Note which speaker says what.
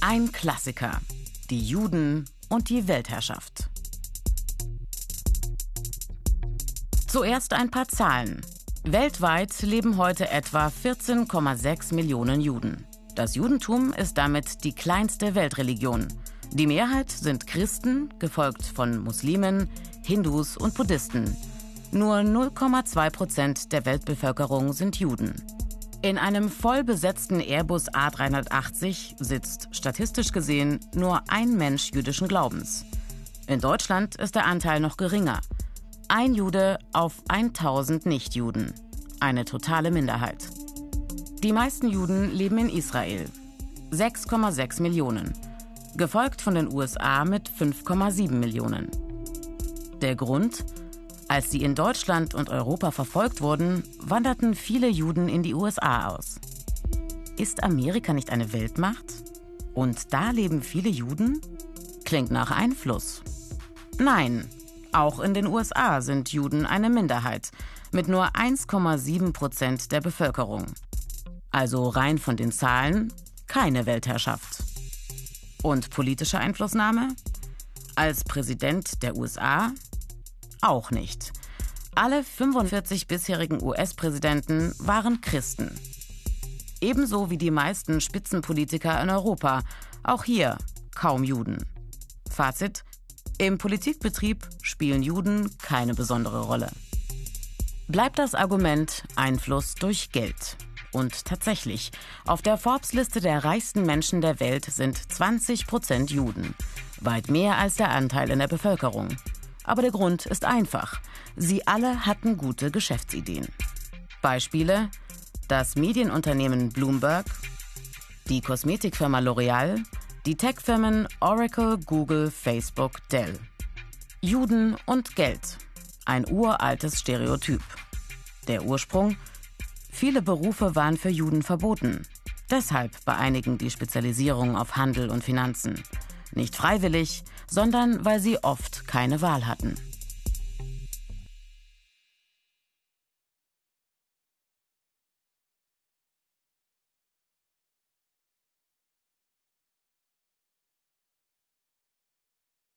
Speaker 1: Ein Klassiker. Die Juden und die Weltherrschaft. Zuerst ein paar Zahlen. Weltweit leben heute etwa 14,6 Millionen Juden. Das Judentum ist damit die kleinste Weltreligion. Die Mehrheit sind Christen, gefolgt von Muslimen, Hindus und Buddhisten. Nur 0,2 Prozent der Weltbevölkerung sind Juden. In einem voll besetzten Airbus A380 sitzt statistisch gesehen nur ein Mensch jüdischen Glaubens. In Deutschland ist der Anteil noch geringer. Ein Jude auf 1000 Nichtjuden. Eine totale Minderheit. Die meisten Juden leben in Israel. 6,6 Millionen. Gefolgt von den USA mit 5,7 Millionen. Der Grund? Als sie in Deutschland und Europa verfolgt wurden, wanderten viele Juden in die USA aus. Ist Amerika nicht eine Weltmacht? Und da leben viele Juden? Klingt nach Einfluss. Nein, auch in den USA sind Juden eine Minderheit mit nur 1,7 Prozent der Bevölkerung. Also rein von den Zahlen keine Weltherrschaft. Und politische Einflussnahme? Als Präsident der USA auch nicht. Alle 45 bisherigen US-Präsidenten waren Christen. Ebenso wie die meisten Spitzenpolitiker in Europa. Auch hier kaum Juden. Fazit: Im Politikbetrieb spielen Juden keine besondere Rolle. Bleibt das Argument Einfluss durch Geld. Und tatsächlich, auf der Forbes-Liste der reichsten Menschen der Welt sind 20 Prozent Juden. Weit mehr als der Anteil in der Bevölkerung. Aber der Grund ist einfach. Sie alle hatten gute Geschäftsideen. Beispiele: das Medienunternehmen Bloomberg, die Kosmetikfirma L'Oreal, die Techfirmen Oracle, Google, Facebook, Dell. Juden und Geld. Ein uraltes Stereotyp. Der Ursprung? Viele Berufe waren für Juden verboten. Deshalb bei einigen die Spezialisierung auf Handel und Finanzen. Nicht freiwillig, sondern weil sie oft keine Wahl hatten.